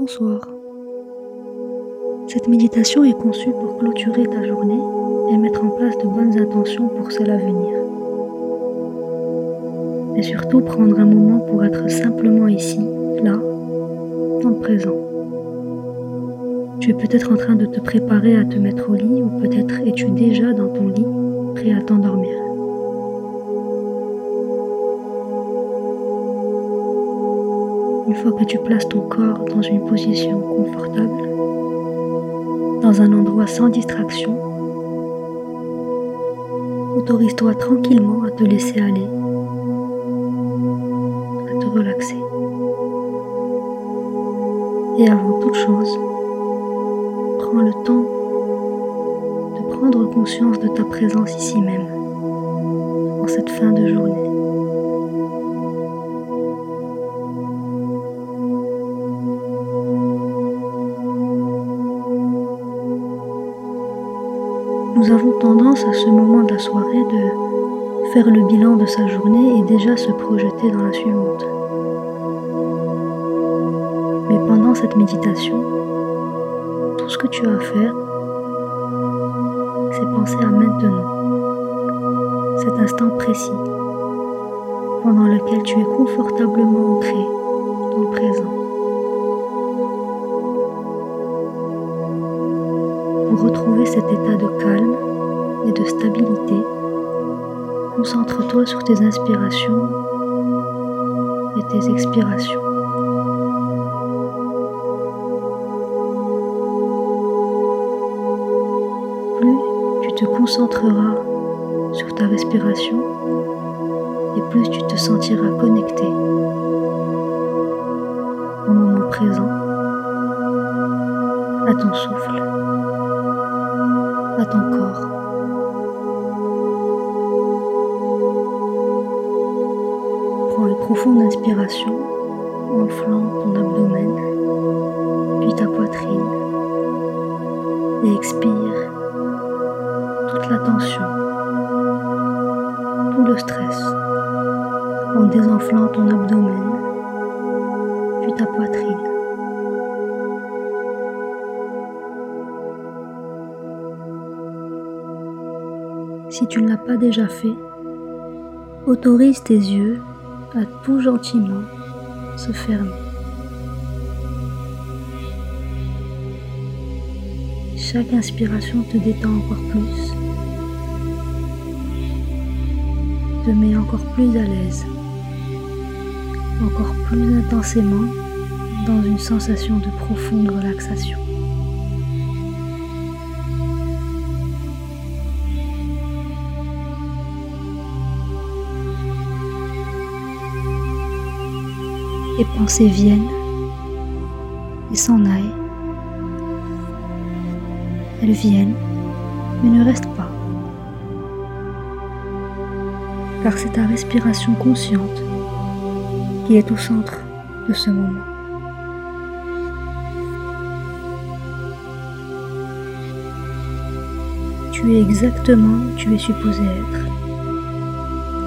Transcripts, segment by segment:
Bonsoir. Cette méditation est conçue pour clôturer ta journée et mettre en place de bonnes intentions pour celle à venir. Mais surtout prendre un moment pour être simplement ici, là, dans le présent. Tu es peut-être en train de te préparer à te mettre au lit ou peut-être es-tu déjà dans ton lit, prêt à t'endormir. Une fois que tu places ton corps dans une position confortable, dans un endroit sans distraction, autorise-toi tranquillement à te laisser aller, à te relaxer. Et avant toute chose, prends le temps de prendre conscience de ta présence ici même, en cette fin de journée. À ce moment de la soirée de faire le bilan de sa journée et déjà se projeter dans la suivante. Mais pendant cette méditation, tout ce que tu as à faire, c'est penser à maintenant, cet instant précis, pendant lequel tu es confortablement ancré dans le présent. Pour retrouver cet état de calme et de stabilité, concentre-toi sur tes inspirations et tes expirations. Plus tu te concentreras sur ta respiration et plus tu te sentiras connecté au moment présent, à ton souffle à ton corps. Profonde inspiration, enflant ton abdomen, puis ta poitrine, et expire toute la tension, tout le stress, en désenflant ton abdomen, puis ta poitrine. Si tu ne l'as pas déjà fait, autorise tes yeux à tout gentiment se fermer. Chaque inspiration te détend encore plus, te met encore plus à l'aise, encore plus intensément dans une sensation de profonde relaxation. Les pensées viennent et s'en aillent. Elles viennent mais ne restent pas. Car c'est ta respiration consciente qui est au centre de ce moment. Tu es exactement où tu es supposé être,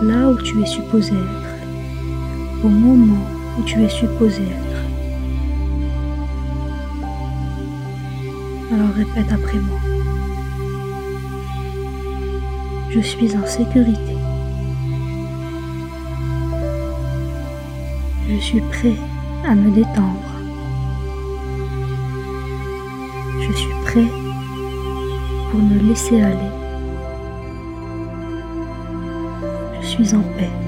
là où tu es supposé être, au moment où tu es supposé être. Alors répète après moi. Je suis en sécurité. Je suis prêt à me détendre. Je suis prêt pour me laisser aller. Je suis en paix.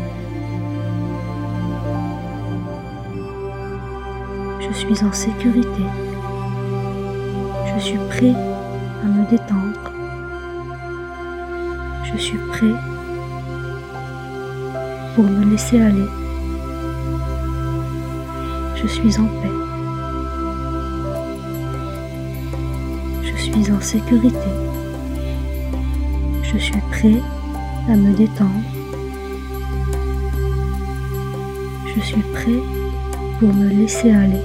Suis en sécurité. Je suis prêt à me détendre. Je suis prêt pour me laisser aller. Je suis en paix. Je suis en sécurité. Je suis prêt à me détendre. Je suis prêt pour me laisser aller.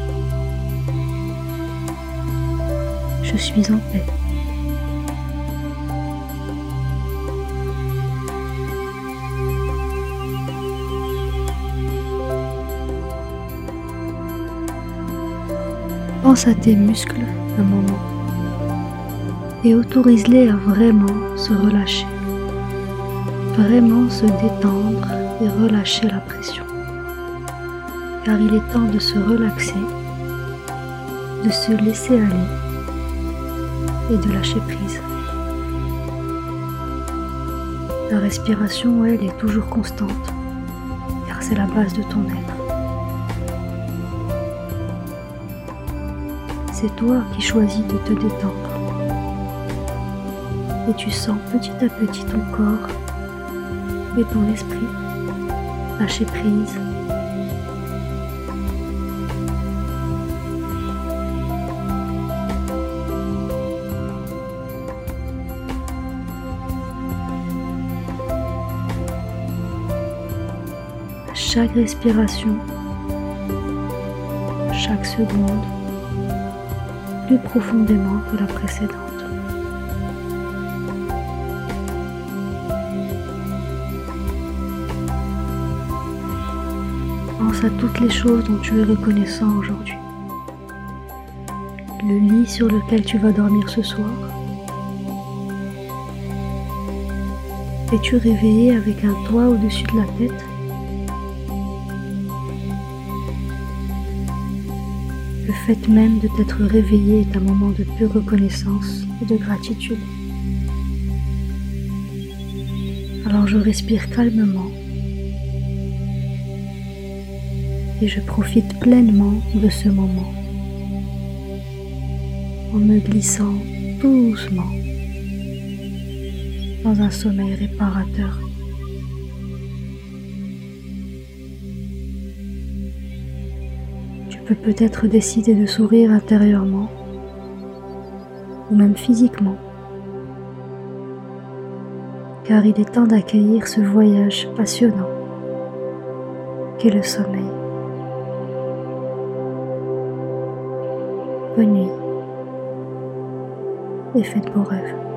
Suis en paix. Pense à tes muscles un moment et autorise-les à vraiment se relâcher, vraiment se détendre et relâcher la pression. Car il est temps de se relaxer, de se laisser aller et de lâcher prise. Ta respiration, elle, est toujours constante, car c'est la base de ton être. C'est toi qui choisis de te détendre. Et tu sens petit à petit ton corps et ton esprit lâcher prise chaque respiration, chaque seconde, plus profondément que la précédente. Pense à toutes les choses dont tu es reconnaissant aujourd'hui. Le lit sur lequel tu vas dormir ce soir. Es-tu réveillé avec un toit au-dessus de la tête? Le fait même de t'être réveillé est un moment de pure reconnaissance et de gratitude. Alors je respire calmement et je profite pleinement de ce moment en me glissant doucement dans un sommeil réparateur. Peux peut-être décider de sourire intérieurement ou même physiquement. Car il est temps d'accueillir ce voyage passionnant qu'est le sommeil. Bonne nuit et faites beaux rêves.